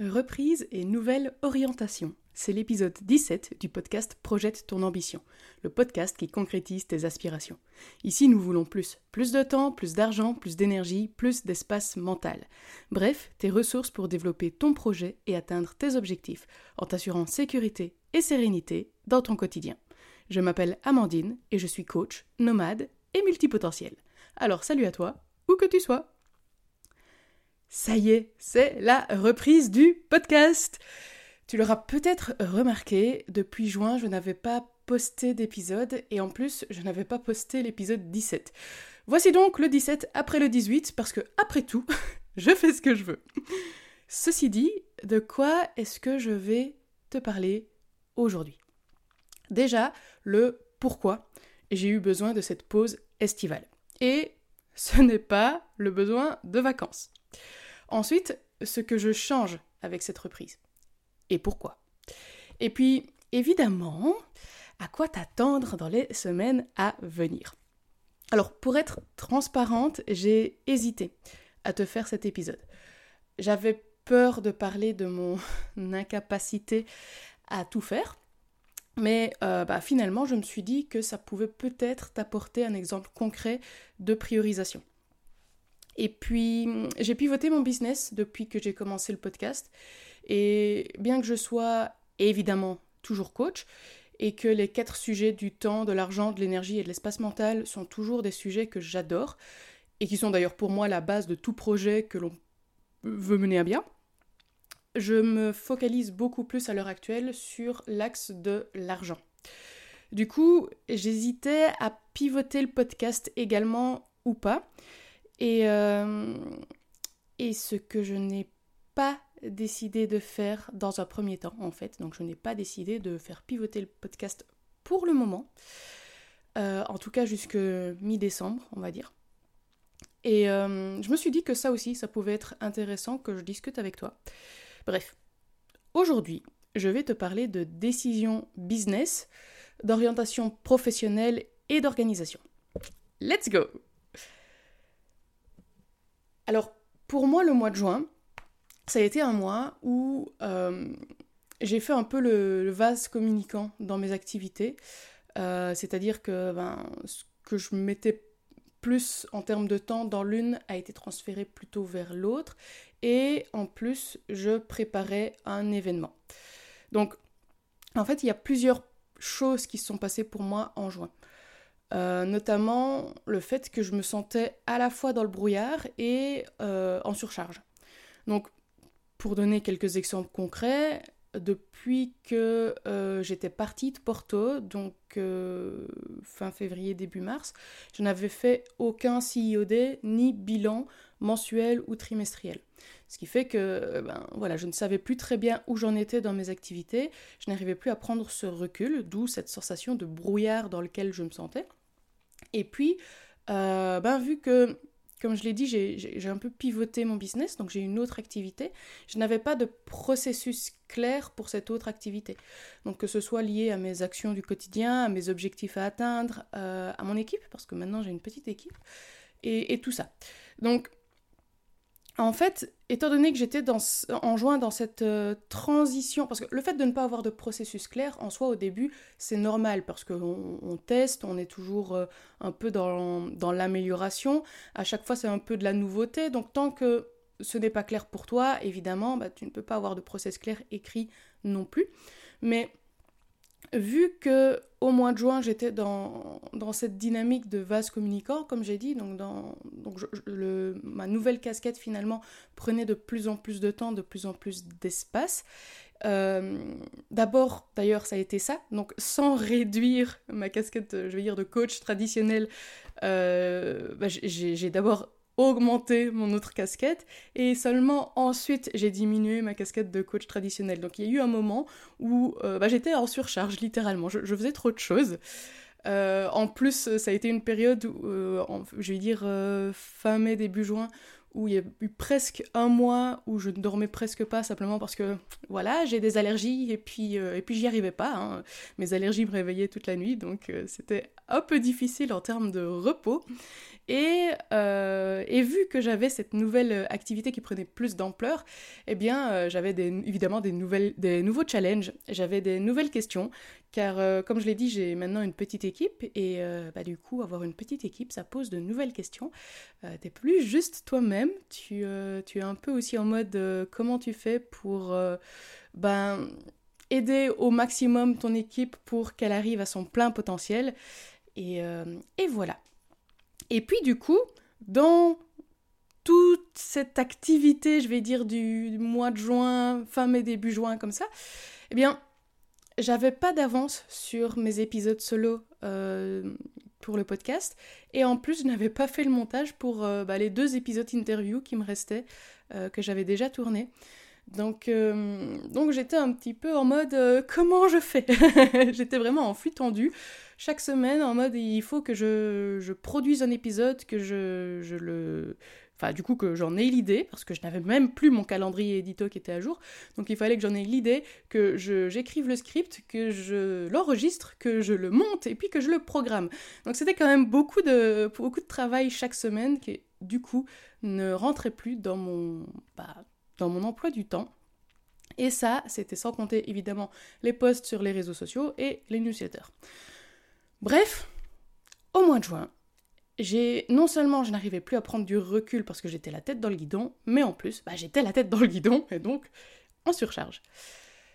Reprise et nouvelle orientation. C'est l'épisode 17 du podcast Projette ton ambition, le podcast qui concrétise tes aspirations. Ici, nous voulons plus. Plus de temps, plus d'argent, plus d'énergie, plus d'espace mental. Bref, tes ressources pour développer ton projet et atteindre tes objectifs, en t'assurant sécurité et sérénité dans ton quotidien. Je m'appelle Amandine et je suis coach, nomade et multipotentiel. Alors salut à toi, où que tu sois. Ça y est, c'est la reprise du podcast. Tu l'auras peut-être remarqué, depuis juin, je n'avais pas posté d'épisode et en plus, je n'avais pas posté l'épisode 17. Voici donc le 17 après le 18 parce que après tout, je fais ce que je veux. Ceci dit, de quoi est-ce que je vais te parler aujourd'hui? Déjà, le pourquoi j'ai eu besoin de cette pause estivale. Et ce n'est pas le besoin de vacances. Ensuite, ce que je change avec cette reprise. Et pourquoi? Et puis, évidemment, à quoi t'attendre dans les semaines à venir? Alors, pour être transparente, j'ai hésité à te faire cet épisode. J'avais peur de parler de mon incapacité à tout faire, mais euh, bah, finalement, je me suis dit que ça pouvait peut-être t'apporter un exemple concret de priorisation. Et puis, j'ai pivoté mon business depuis que j'ai commencé le podcast. Et bien que je sois évidemment toujours coach, et que les quatre sujets du temps, de l'argent, de l'énergie et de l'espace mental sont toujours des sujets que j'adore, et qui sont d'ailleurs pour moi la base de tout projet que l'on veut mener à bien, je me focalise beaucoup plus à l'heure actuelle sur l'axe de l'argent. Du coup, j'hésitais à pivoter le podcast également ou pas. Et, euh, et ce que je n'ai pas décidé de faire dans un premier temps, en fait, donc je n'ai pas décidé de faire pivoter le podcast pour le moment, euh, en tout cas jusque mi-décembre, on va dire. Et euh, je me suis dit que ça aussi, ça pouvait être intéressant que je discute avec toi. Bref, aujourd'hui, je vais te parler de décision business, d'orientation professionnelle et d'organisation. Let's go alors, pour moi, le mois de juin, ça a été un mois où euh, j'ai fait un peu le, vase communicant dans mes activités. Euh, c'est-à-dire que ben, ce que je mettais plus en termes de temps dans l'une a été transféré plutôt vers l'autre. Et en plus, je préparais un événement. Donc, en fait, il y a plusieurs choses qui se sont passées pour moi en juin. Euh, notamment le fait que je me sentais à la fois dans le brouillard et euh, en surcharge. Donc, pour donner quelques exemples concrets, depuis que euh, j'étais partie de Porto, donc fin février, début mars, je n'avais fait aucun CIOD ni bilan mensuel ou trimestriel. Ce qui fait que ben, voilà, je ne savais plus très bien où j'en étais dans mes activités, je n'arrivais plus à prendre ce recul, d'où cette sensation de brouillard dans lequel je me sentais. Et puis, euh, ben, vu que, comme je l'ai dit, j'ai un peu pivoté mon business, donc j'ai une autre activité, je n'avais pas de processus clair pour cette autre activité. Donc que ce soit lié à mes actions du quotidien, à mes objectifs à atteindre, euh, à mon équipe, parce que maintenant j'ai une petite équipe, et, et tout ça. Donc en fait, étant donné que j'étais en juin dans cette euh, transition, parce que le fait de ne pas avoir de processus clair, en soi, au début, c'est normal, parce qu'on on teste, on est toujours euh, un peu dans, l'amélioration, à chaque fois c'est un peu de la nouveauté, donc tant que ce n'est pas clair pour toi, évidemment, bah, tu ne peux pas avoir de process clair écrit non plus. Mais vu que au mois de juin j'étais dans, cette dynamique de vase communicant, comme j'ai dit, donc, ma nouvelle casquette finalement prenait de plus en plus de temps, de plus en plus d'espace. Euh, d'abord, d'ailleurs, ça a été ça, donc sans réduire ma casquette, je vais dire, de coach traditionnel, euh, bah, j'ai d'abord augmenté mon autre casquette et seulement ensuite j'ai diminué ma casquette de coach traditionnel. Donc il y a eu un moment où euh, bah, j'étais en surcharge littéralement, je, faisais trop de choses. Euh, en plus, ça a été une période, où, euh, je vais dire fin mai, début juin, où il y a eu presque un mois où je ne dormais presque pas simplement parce que voilà j'ai des allergies et puis euh, et puis j'y arrivais pas. Hein. Mes allergies me réveillaient toute la nuit donc euh, c'était un peu difficile en termes de repos. Et, euh, et vu que j'avais cette nouvelle activité qui prenait plus d'ampleur, eh bien j'avais évidemment des nouveaux challenges, j'avais des nouvelles questions, car comme je l'ai dit, j'ai maintenant une petite équipe et bah, du coup avoir une petite équipe, ça pose de nouvelles questions. T'es plus juste toi-même tu, euh, tu es un peu aussi en mode euh, comment tu fais pour euh, ben, aider au maximum ton équipe pour qu'elle arrive à son plein potentiel. Et, et voilà. Et puis du coup, dans toute cette activité, je vais dire du mois de juin, fin mai, début juin, comme ça, eh bien, j'avais pas d'avance sur mes épisodes solo pour le podcast. Et en plus, je n'avais pas fait le montage pour euh, bah, les deux épisodes interview qui me restaient, euh, que j'avais déjà tourné. Donc, euh, donc j'étais un petit peu en mode comment je fais? J'étais vraiment en flux tendu chaque semaine en mode il faut que je, je produise un épisode, que je, je le Enfin, du coup, que j'en ai l'idée, parce que je n'avais même plus mon calendrier édito qui était à jour. Donc, il fallait que j'en ai l'idée, que j'écrive le script, que je l'enregistre, que je le monte et puis que je le programme. Donc, c'était quand même beaucoup de, beaucoup de travail chaque semaine qui, du coup, ne rentrait plus dans mon, bah, dans mon emploi du temps. Et ça, c'était sans compter évidemment les posts sur les réseaux sociaux et les newsletters. Bref, au mois de juin, non seulement je n'arrivais plus à prendre du recul parce que j'étais la tête dans le guidon, mais en plus, bah, j'étais la tête dans le guidon et donc en surcharge.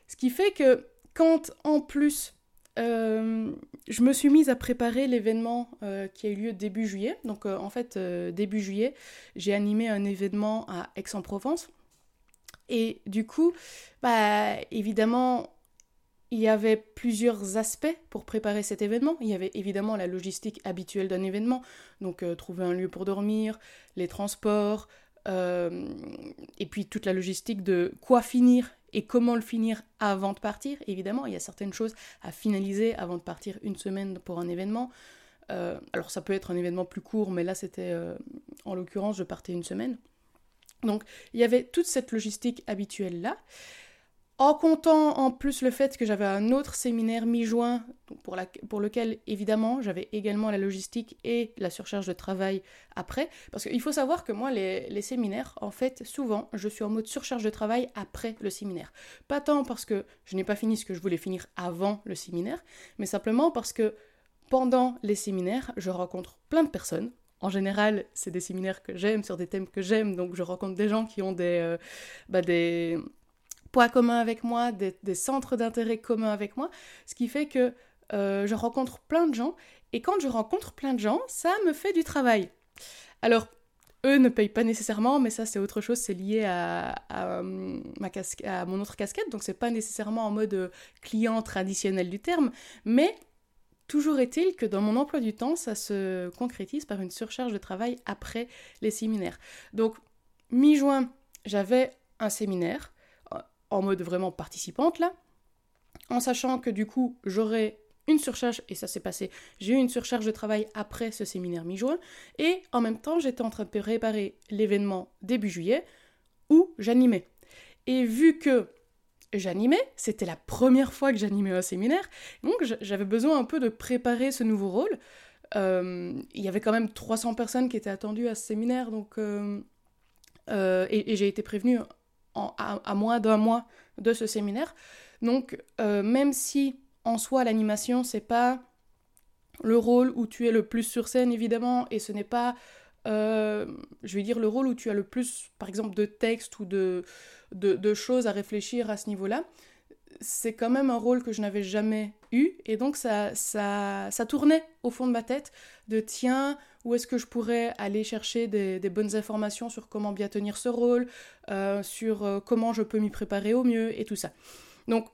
Ce qui fait que quand en plus euh, je me suis mise à préparer l'événement euh, qui a eu lieu début juillet, donc euh, en fait début juillet, j'ai animé un événement à Aix-en-Provence. Et du coup, bah évidemment, il y avait plusieurs aspects pour préparer cet événement. Il y avait évidemment la logistique habituelle d'un événement, donc euh, trouver un lieu pour dormir, les transports, euh, et puis toute la logistique de quoi finir et comment le finir avant de partir. Évidemment, il y a certaines choses à finaliser avant de partir une semaine pour un événement. Euh, alors ça peut être un événement plus court, mais là c'était, en l'occurrence, je partais une semaine. Donc il y avait toute cette logistique habituelle là. En comptant en plus le fait que j'avais un autre séminaire mi-juin, pour, lequel évidemment j'avais également la logistique et la surcharge de travail après, parce qu'il faut savoir que moi les, séminaires, en fait souvent je suis en mode surcharge de travail après le séminaire. Pas tant parce que je n'ai pas fini ce que je voulais finir avant le séminaire, mais simplement parce que pendant les séminaires je rencontre plein de personnes, en général, c'est des séminaires que j'aime, sur des thèmes que j'aime, donc je rencontre des gens qui ont des, euh, bah des, poids communs avec moi, des, centres d'intérêt communs avec moi, ce qui fait que euh, je rencontre plein de gens, et quand je rencontre plein de gens, ça me fait du travail. Alors, eux ne payent pas nécessairement, mais ça c'est autre chose, c'est lié à, ma à mon autre casquette, donc c'est pas nécessairement en mode euh, client traditionnel du terme, mais toujours est-il que dans mon emploi du temps, ça se concrétise par une surcharge de travail après les séminaires. Donc, mi-juin, j'avais un séminaire, en mode vraiment participante là, en sachant que du coup j'aurais une surcharge, et ça s'est passé, j'ai eu une surcharge de travail après ce séminaire mi-juin, et en même temps j'étais en train de préparer l'événement début juillet où j'animais. Et vu que j'animais, c'était la première fois que j'animais un séminaire, donc j'avais besoin un peu de préparer ce nouveau rôle. Euh, il y avait quand même 300 personnes qui étaient attendues à ce séminaire, donc... Euh, euh, et, et j'ai été prévenue à, moins d'un mois de ce séminaire. Donc, euh, même si en soi l'animation, c'est pas le rôle où tu es le plus sur scène, évidemment, et ce n'est pas, euh, je vais dire, le rôle où tu as le plus, par exemple, de texte ou de, de choses à réfléchir à ce niveau-là, c'est quand même un rôle que je n'avais jamais eu, et donc ça, ça, ça tournait au fond de ma tête de tiens, où est-ce que je pourrais aller chercher des, bonnes informations sur comment bien tenir ce rôle, euh, sur euh, comment je peux m'y préparer au mieux, et tout ça. Donc,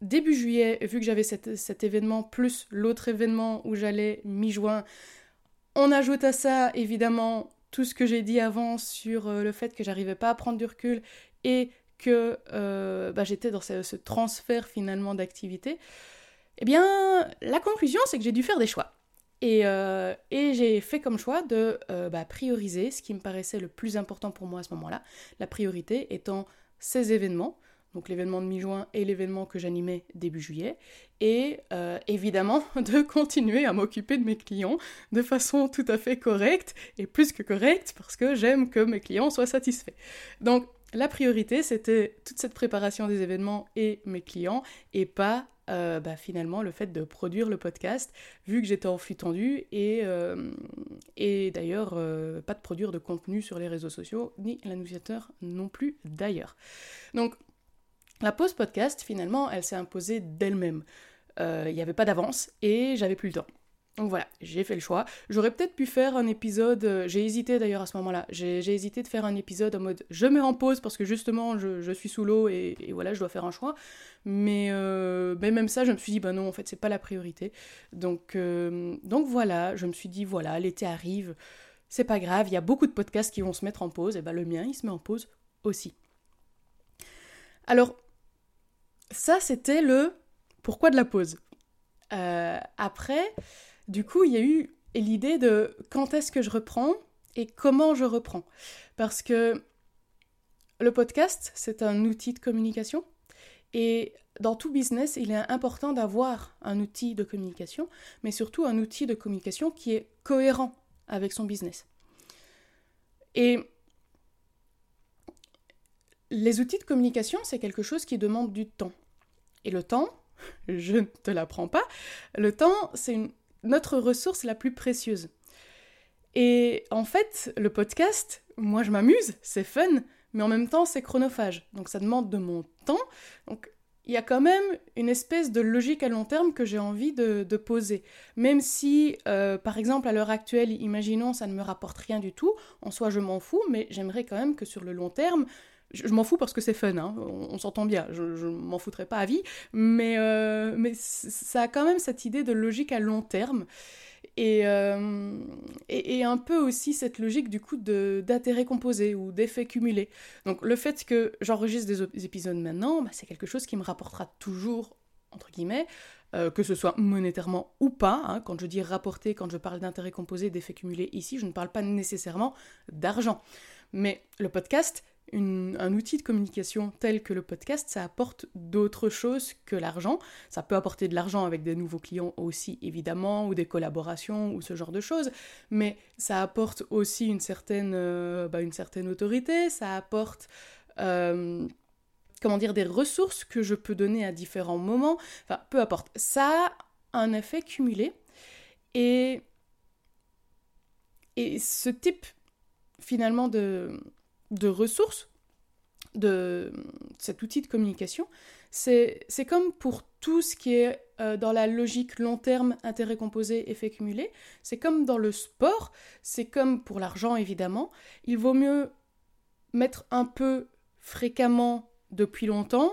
début juillet, vu que j'avais cet, événement, plus l'autre événement où j'allais mi-juin, on ajoute à ça, évidemment, tout ce que j'ai dit avant sur euh, le fait que j'arrivais pas à prendre du recul et que bah, j'étais dans ce, transfert finalement d'activité, eh bien, la conclusion, c'est que j'ai dû faire des choix. Et, euh, et j'ai fait comme choix de euh, bah, prioriser ce qui me paraissait le plus important pour moi à ce moment-là. La priorité étant ces événements, donc l'événement de mi-juin et l'événement que j'animais début juillet, et euh, évidemment de continuer à m'occuper de mes clients de façon tout à fait correcte, et plus que correcte, parce que j'aime que mes clients soient satisfaits. Donc la priorité, c'était toute cette préparation des événements et mes clients, et pas euh, bah, finalement le fait de produire le podcast, vu que j'étais en flux tendu, et, euh, d'ailleurs euh, pas de produire de contenu sur les réseaux sociaux, ni l'annonciateur non plus d'ailleurs. Donc la pause podcast, finalement, elle s'est imposée d'elle-même. Il n'y avait pas d'avance et j'avais plus le temps. Donc voilà, j'ai fait le choix. J'aurais peut-être pu faire un épisode, euh, j'ai hésité d'ailleurs à ce moment-là, j'ai hésité de faire un épisode en mode je mets en pause parce que justement je, suis sous l'eau et, voilà, je dois faire un choix. Mais, euh, même ça, je me suis dit, bah non, en fait, c'est pas la priorité. Donc, euh, donc voilà, je me suis dit, voilà, l'été arrive, c'est pas grave, il y a beaucoup de podcasts qui vont se mettre en pause, et bah le mien, il se met en pause aussi. Alors, ça, c'était le pourquoi de la pause. après, du coup, il y a eu l'idée de quand est-ce que je reprends et comment je reprends. Parce que le podcast, c'est un outil de communication. Et dans tout business, il est important d'avoir un outil de communication, mais surtout un outil de communication qui est cohérent avec son business. Et les outils de communication, c'est quelque chose qui demande du temps. Et le temps, je ne te l'apprends pas, le temps, c'est une notre ressource la plus précieuse. Et en fait, le podcast, moi je m'amuse, c'est fun, mais en même temps c'est chronophage. Donc ça demande de mon temps. Donc il y a quand même une espèce de logique à long terme que j'ai envie de, poser. Même si, euh, par exemple, à l'heure actuelle, imaginons, ça ne me rapporte rien du tout, en soi je m'en fous, mais j'aimerais quand même que sur le long terme, je, m'en fous parce que c'est fun, hein, on, s'entend bien, je, je m'en foutrais pas à vie, mais, euh, ça a quand même cette idée de logique à long terme. Euh, et, et, un peu aussi cette logique du coup d'intérêt composé ou d'effet cumulé. Donc le fait que j'enregistre des, épisodes maintenant, bah, c'est quelque chose qui me rapportera toujours, entre guillemets, euh, que ce soit monétairement ou pas. Hein. quand je dis rapporter, quand je parle d'intérêt composé, d'effet cumulé ici, je ne parle pas nécessairement d'argent. Mais le podcast, un outil de communication tel que le podcast, ça apporte d'autres choses que l'argent. Ça peut apporter de l'argent avec des nouveaux clients aussi, évidemment, ou des collaborations, ou ce genre de choses, mais ça apporte aussi une certaine, euh, bah, une certaine autorité, ça apporte... Euh, comment dire, des ressources que je peux donner à différents moments, enfin, peu importe. Ça a un effet cumulé, et, et ce type, finalement, de, de ressources de cet outil de communication, c'est comme pour tout ce qui est euh, dans la logique long terme, intérêt composé, effet cumulé, c'est comme dans le sport, c'est comme pour l'argent évidemment, il vaut mieux mettre un peu fréquemment depuis longtemps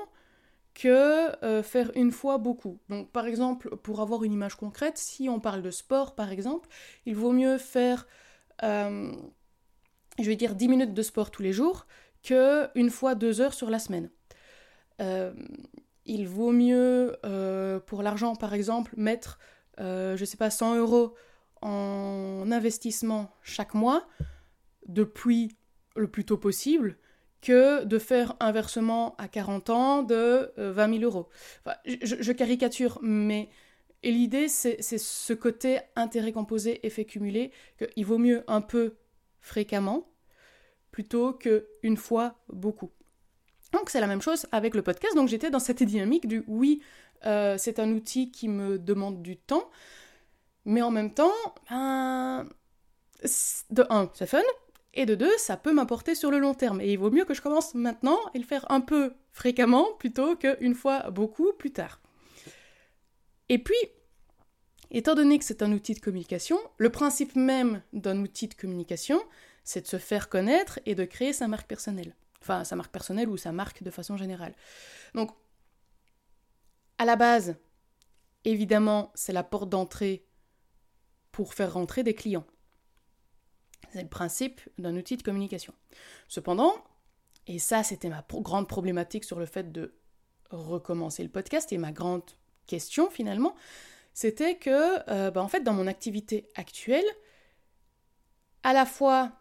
que euh, faire une fois beaucoup. Donc par exemple, pour avoir une image concrète, si on parle de sport par exemple, il vaut mieux faire... Euh, je vais dire 10 minutes de sport tous les jours que une fois deux heures sur la semaine. Euh, il vaut mieux, euh, pour l'argent par exemple, mettre, euh, je sais pas, 100 euros en investissement chaque mois, depuis le plus tôt possible, que de faire un versement à 40 ans de 20 000 euros. je, je, caricature, mais l'idée, c'est ce côté intérêt composé, effet cumulé, qu'il vaut mieux un peu fréquemment plutôt qu'une fois beaucoup. Donc c'est la même chose avec le podcast, donc j'étais dans cette dynamique du oui, euh, c'est un outil qui me demande du temps, mais en même temps, ben, de un, c'est fun, et de deux, ça peut m'apporter sur le long terme. Et il vaut mieux que je commence maintenant et le faire un peu fréquemment plutôt qu'une fois beaucoup plus tard. Et puis, étant donné que c'est un outil de communication, le principe même d'un outil de communication, c'est de se faire connaître et de créer sa marque personnelle. Enfin, sa marque personnelle ou sa marque de façon générale. Donc, à la base, évidemment, c'est la porte d'entrée pour faire rentrer des clients. C'est le principe d'un outil de communication. Cependant, et ça c'était ma grande problématique sur le fait de recommencer le podcast et ma grande question finalement, c'était que, euh, bah, en fait, dans mon activité actuelle, à la fois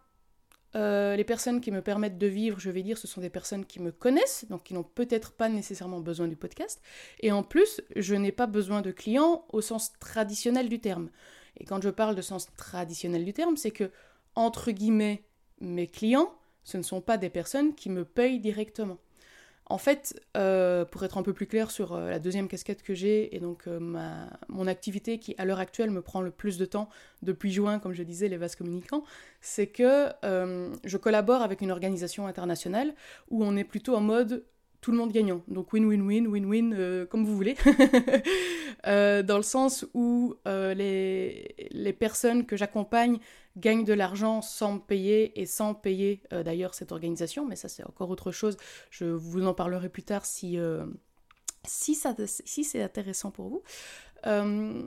euh, les personnes qui me permettent de vivre, je vais dire, ce sont des personnes qui me connaissent, donc qui n'ont peut-être pas nécessairement besoin du podcast. Et en plus, je n'ai pas besoin de clients au sens traditionnel du terme. Et quand je parle de sens traditionnel du terme, c'est que, entre guillemets, mes clients, ce ne sont pas des personnes qui me payent directement. En fait, euh, pour être un peu plus clair sur euh, la deuxième casquette que j'ai, et donc euh, ma, mon activité qui à l'heure actuelle me prend le plus de temps depuis juin, comme je disais, les vases communicants, c'est que je collabore avec une organisation internationale où on est plutôt en mode tout le monde gagnant. Donc win-win-win, win-win, comme vous voulez. dans le sens où les, les personnes que j'accompagne gagne de l'argent sans payer et sans payer euh, d'ailleurs cette organisation, mais ça c'est encore autre chose. Je vous en parlerai plus tard si, euh, si, si c'est intéressant pour vous. Euh,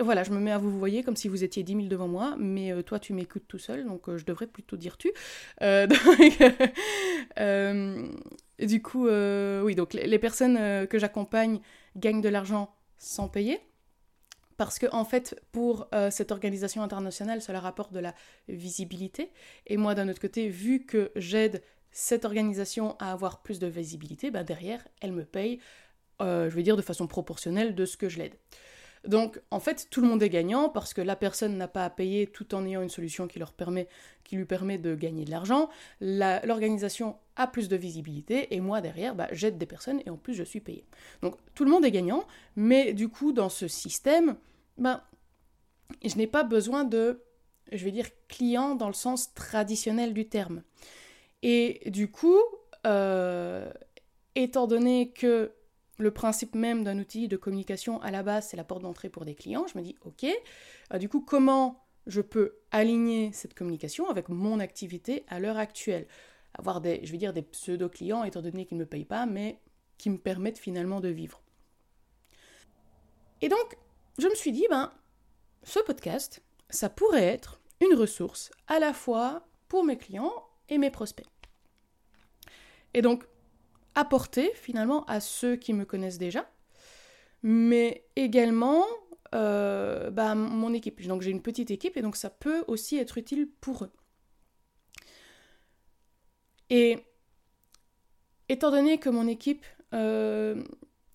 voilà, je me mets à vous, vous voyez, comme si vous étiez 10 000 devant moi, mais toi tu m'écoutes tout seul, donc je devrais plutôt dire tu. du coup, oui, donc les personnes que j'accompagne gagnent de l'argent sans payer parce que en fait pour euh, cette organisation internationale cela rapporte de la visibilité. Et moi d'un autre côté vu que j'aide cette organisation à avoir plus de visibilité ben derrière elle me paye euh, je vais dire de façon proportionnelle de ce que je l'aide. Donc en fait tout le monde est gagnant parce que la personne n'a pas à payer tout en ayant une solution qui, leur permet, qui lui permet de gagner de l'argent, l'organisation a plus de visibilité et moi derrière ben, j'aide des personnes et en plus je suis payé. Donc tout le monde est gagnant, mais du coup dans ce système, ben, je n'ai pas besoin de, je vais dire, client dans le sens traditionnel du terme. Et du coup, euh, étant donné que le principe même d'un outil de communication à la base, c'est la porte d'entrée pour des clients, je me dis, ok, euh, du coup, comment je peux aligner cette communication avec mon activité à l'heure actuelle? Avoir des, je vais dire, des pseudo-clients, étant donné qu'ils ne me payent pas, mais qui me permettent finalement de vivre. Et donc, je me suis dit, ben, ce podcast, ça pourrait être une ressource à la fois pour mes clients et mes prospects. Et donc, apporter finalement à ceux qui me connaissent déjà, mais également euh, bah, mon équipe. Donc j'ai une petite équipe et donc ça peut aussi être utile pour eux. Et étant donné que mon équipe euh,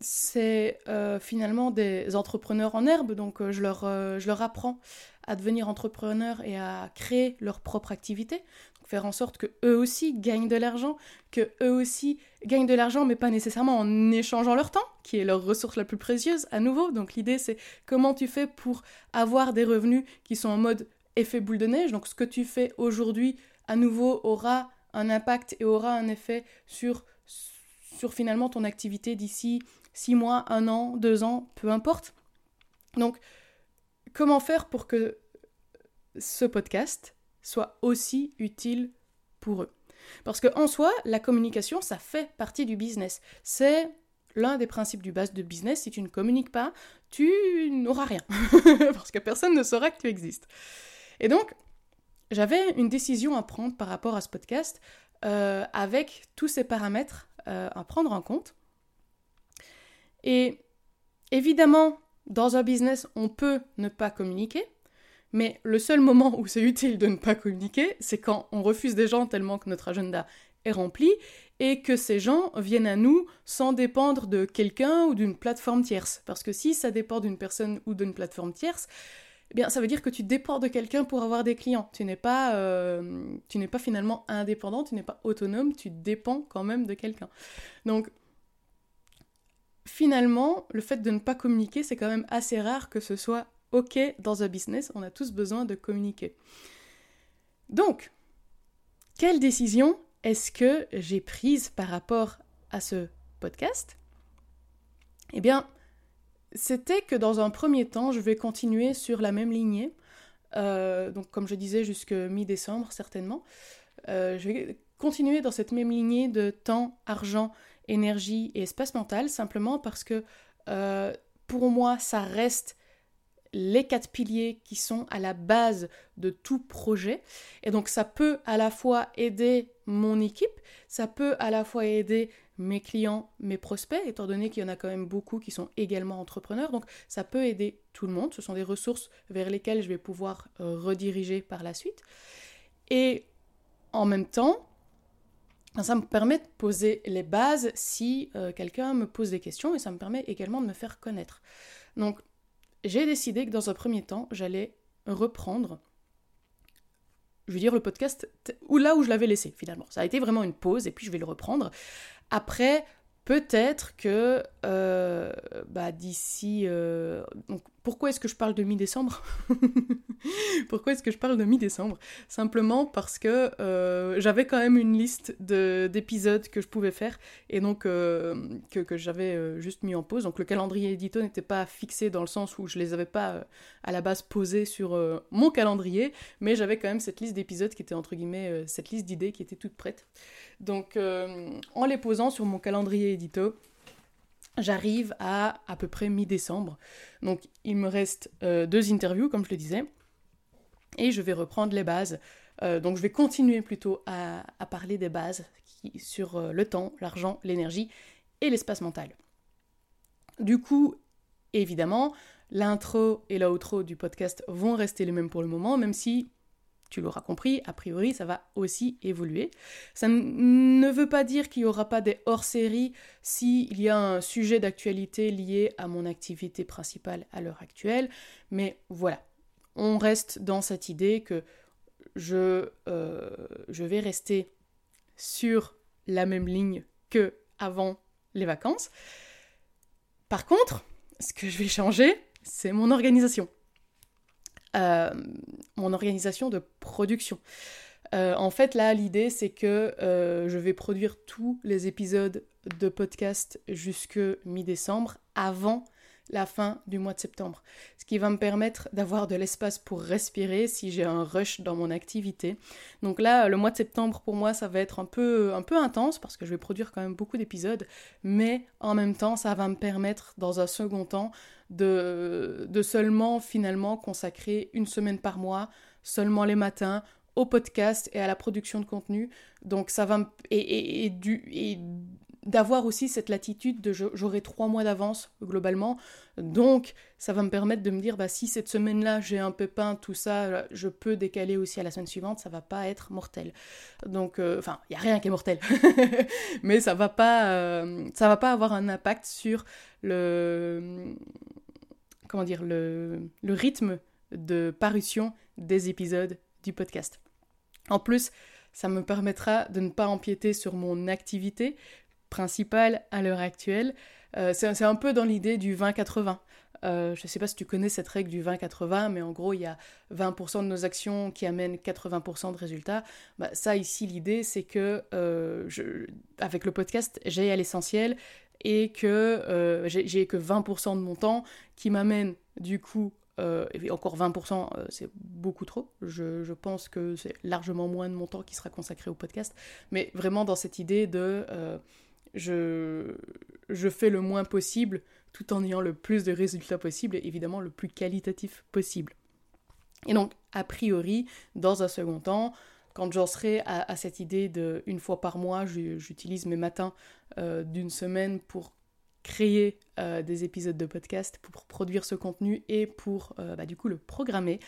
c'est euh, finalement des entrepreneurs en herbe, donc euh, je, leur, euh, je leur apprends à devenir entrepreneurs et à créer leur propre activité, faire en sorte que eux aussi gagnent de l'argent, que eux aussi gagnent de l'argent, mais pas nécessairement en échangeant leur temps, qui est leur ressource la plus précieuse à nouveau. Donc l'idée c'est comment tu fais pour avoir des revenus qui sont en mode effet boule de neige. Donc ce que tu fais aujourd'hui à nouveau aura un impact et aura un effet sur sur finalement ton activité d'ici six mois, un an, deux ans, peu importe. Donc, comment faire pour que ce podcast soit aussi utile pour eux? Parce que en soi, la communication, ça fait partie du business. C'est l'un des principes du base de business. Si tu ne communiques pas, tu n'auras rien. Parce que personne ne saura que tu existes. Et donc, j'avais une décision à prendre par rapport à ce podcast euh, avec tous ces paramètres euh, à prendre en compte. Et évidemment, dans un business, on peut ne pas communiquer, mais le seul moment où c'est utile de ne pas communiquer, c'est quand on refuse des gens tellement que notre agenda est rempli et que ces gens viennent à nous sans dépendre de quelqu'un ou d'une plateforme tierce. Parce que si ça dépend d'une personne ou d'une plateforme tierce, eh bien ça veut dire que tu dépends de quelqu'un pour avoir des clients. Tu n'es pas, euh, tu n'es pas finalement indépendant, tu n'es pas autonome, tu dépends quand même de quelqu'un. Donc finalement, le fait de ne pas communiquer, c'est quand même assez rare que ce soit OK dans un business. On a tous besoin de communiquer. Donc, quelle décision est-ce que j'ai prise par rapport à ce podcast? Eh bien, c'était que dans un premier temps, je vais continuer sur la même lignée. Euh, donc, comme je disais, jusqu'à mi-décembre, certainement. Euh, je vais continuer dans cette même lignée de temps, argent énergie et espace mental, simplement parce que euh, pour moi, ça reste les quatre piliers qui sont à la base de tout projet. Et donc ça peut à la fois aider mon équipe, ça peut à la fois aider mes clients, mes prospects, étant donné qu'il y en a quand même beaucoup qui sont également entrepreneurs. Donc ça peut aider tout le monde. Ce sont des ressources vers lesquelles je vais pouvoir euh, rediriger par la suite. Et en même temps, ça me permet de poser les bases si euh, quelqu'un me pose des questions et ça me permet également de me faire connaître. Donc j'ai décidé que dans un premier temps, j'allais reprendre je veux dire, le podcast, ou là où je l'avais laissé finalement. Ça a été vraiment une pause et puis je vais le reprendre. Après, peut-être que euh, bah, d'ici... Euh, pourquoi est-ce que je parle de mi-décembre Pourquoi est-ce que je parle de mi-décembre? Simplement parce que euh, j'avais quand même une liste d'épisodes que je pouvais faire et donc que, j'avais juste mis en pause. Donc le calendrier édito n'était pas fixé dans le sens où je les avais pas à la base posés sur mon calendrier, mais j'avais quand même cette liste d'épisodes qui était entre guillemets cette liste d'idées qui était toute prête. Donc en les posant sur mon calendrier édito, j'arrive à à peu près mi-décembre. Donc il me reste euh, deux interviews, comme je le disais, et je vais reprendre les bases. Euh, donc je vais continuer plutôt à, parler des bases sur euh, le temps, l'argent, l'énergie et l'espace mental. Du coup, évidemment, l'intro et l'outro du podcast vont rester les mêmes pour le moment, même si tu l'auras compris, a priori, ça va aussi évoluer. Ça ne veut pas dire qu'il n'y aura pas des hors-séries s'il y a un sujet d'actualité lié à mon activité principale à l'heure actuelle, mais voilà, on reste dans cette idée que je, euh, je vais rester sur la même ligne que avant les vacances. Par contre, ce que je vais changer, c'est mon organisation. Euh, mon organisation de production. Euh, en fait, là, l'idée, c'est que euh, je vais produire tous les épisodes de podcast jusque mi-décembre, avant la fin du mois de septembre. Ce qui va me permettre d'avoir de l'espace pour respirer si j'ai un rush dans mon activité. Donc là, le mois de septembre, pour moi, ça va être un peu, un peu intense parce que je vais produire quand même beaucoup d'épisodes, mais en même temps, ça va me permettre, dans un second temps, de, de seulement finalement consacrer une semaine par mois, seulement les matins, au podcast et à la production de contenu. Donc ça va me... et, et, du, et d'avoir aussi cette latitude de j'aurai trois mois d'avance globalement. Donc ça va me permettre de me dire bah si cette semaine-là j'ai un pépin, tout ça, je peux décaler aussi à la semaine suivante, ça va pas être mortel. Donc euh, enfin, il y a rien qui est mortel. Mais ça va pas euh, ça va pas avoir un impact sur le comment dire, le, rythme de parution des épisodes du podcast. En plus, ça me permettra de ne pas empiéter sur mon activité principale à l'heure actuelle. Euh, c'est un peu dans l'idée du 20-80. Euh, je ne sais pas si tu connais cette règle du 20-80, mais en gros, il y a 20% de nos actions qui amènent 80% de résultats. Bah, ça, ici, l'idée, c'est que euh, avec le podcast, j'ai à l'essentiel et que j'ai que 20% de mon temps qui m'amène du coup, et encore 20% euh, c'est beaucoup trop, je pense que c'est largement moins de mon temps qui sera consacré au podcast, mais vraiment dans cette idée de je, fais le moins possible tout en ayant le plus de résultats possible évidemment le plus qualitatif possible. Et donc, a priori, dans un second temps, quand j'en serai à, cette idée de une fois par mois, j'utilise mes matins euh, d'une semaine pour créer euh, des épisodes de podcast, pour produire ce contenu et pour euh, bah, du coup le programmer.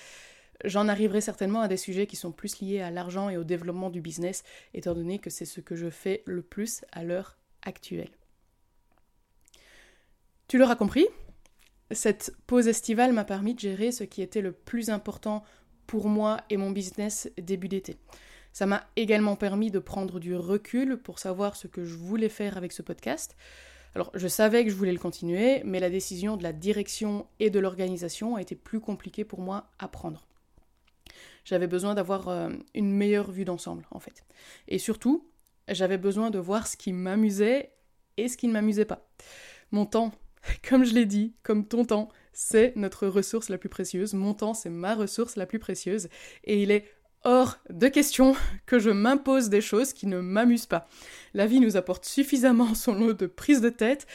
J'en arriverai certainement à des sujets qui sont plus liés à l'argent et au développement du business, étant donné que c'est ce que je fais le plus à l'heure actuelle. Tu l'auras compris, cette pause estivale m'a permis de gérer ce qui était le plus important pour moi et mon business début d'été. Ça m'a également permis de prendre du recul pour savoir ce que je voulais faire avec ce podcast. Alors, je savais que je voulais le continuer, mais la décision de la direction et de l'organisation a été plus compliquée pour moi à prendre. J'avais besoin d'avoir euh, une meilleure vue d'ensemble, en fait. Et surtout, j'avais besoin de voir ce qui m'amusait et ce qui ne m'amusait pas. Mon temps, comme je l'ai dit, comme ton temps, c'est notre ressource la plus précieuse. Mon temps, c'est ma ressource la plus précieuse. Et il est hors de question que je m'impose des choses qui ne m'amusent pas. La vie nous apporte suffisamment son lot de prise de tête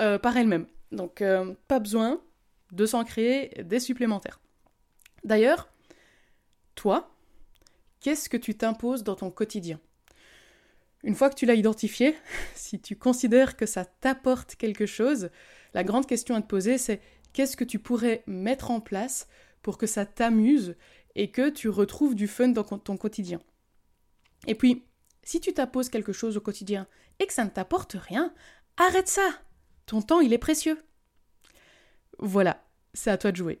euh, par elle-même. Donc euh, pas besoin de s'en créer des supplémentaires. D'ailleurs, toi, qu'est-ce que tu t'imposes dans ton quotidien? Une fois que tu l'as identifié, si tu considères que ça t'apporte quelque chose, la grande question à te poser, c'est qu'est-ce que tu pourrais mettre en place pour que ça t'amuse et que tu retrouves du fun dans ton quotidien. Et puis, si tu t'imposes quelque chose au quotidien et que ça ne t'apporte rien, arrête ça. Ton temps, il est précieux. Voilà, c'est à toi de jouer.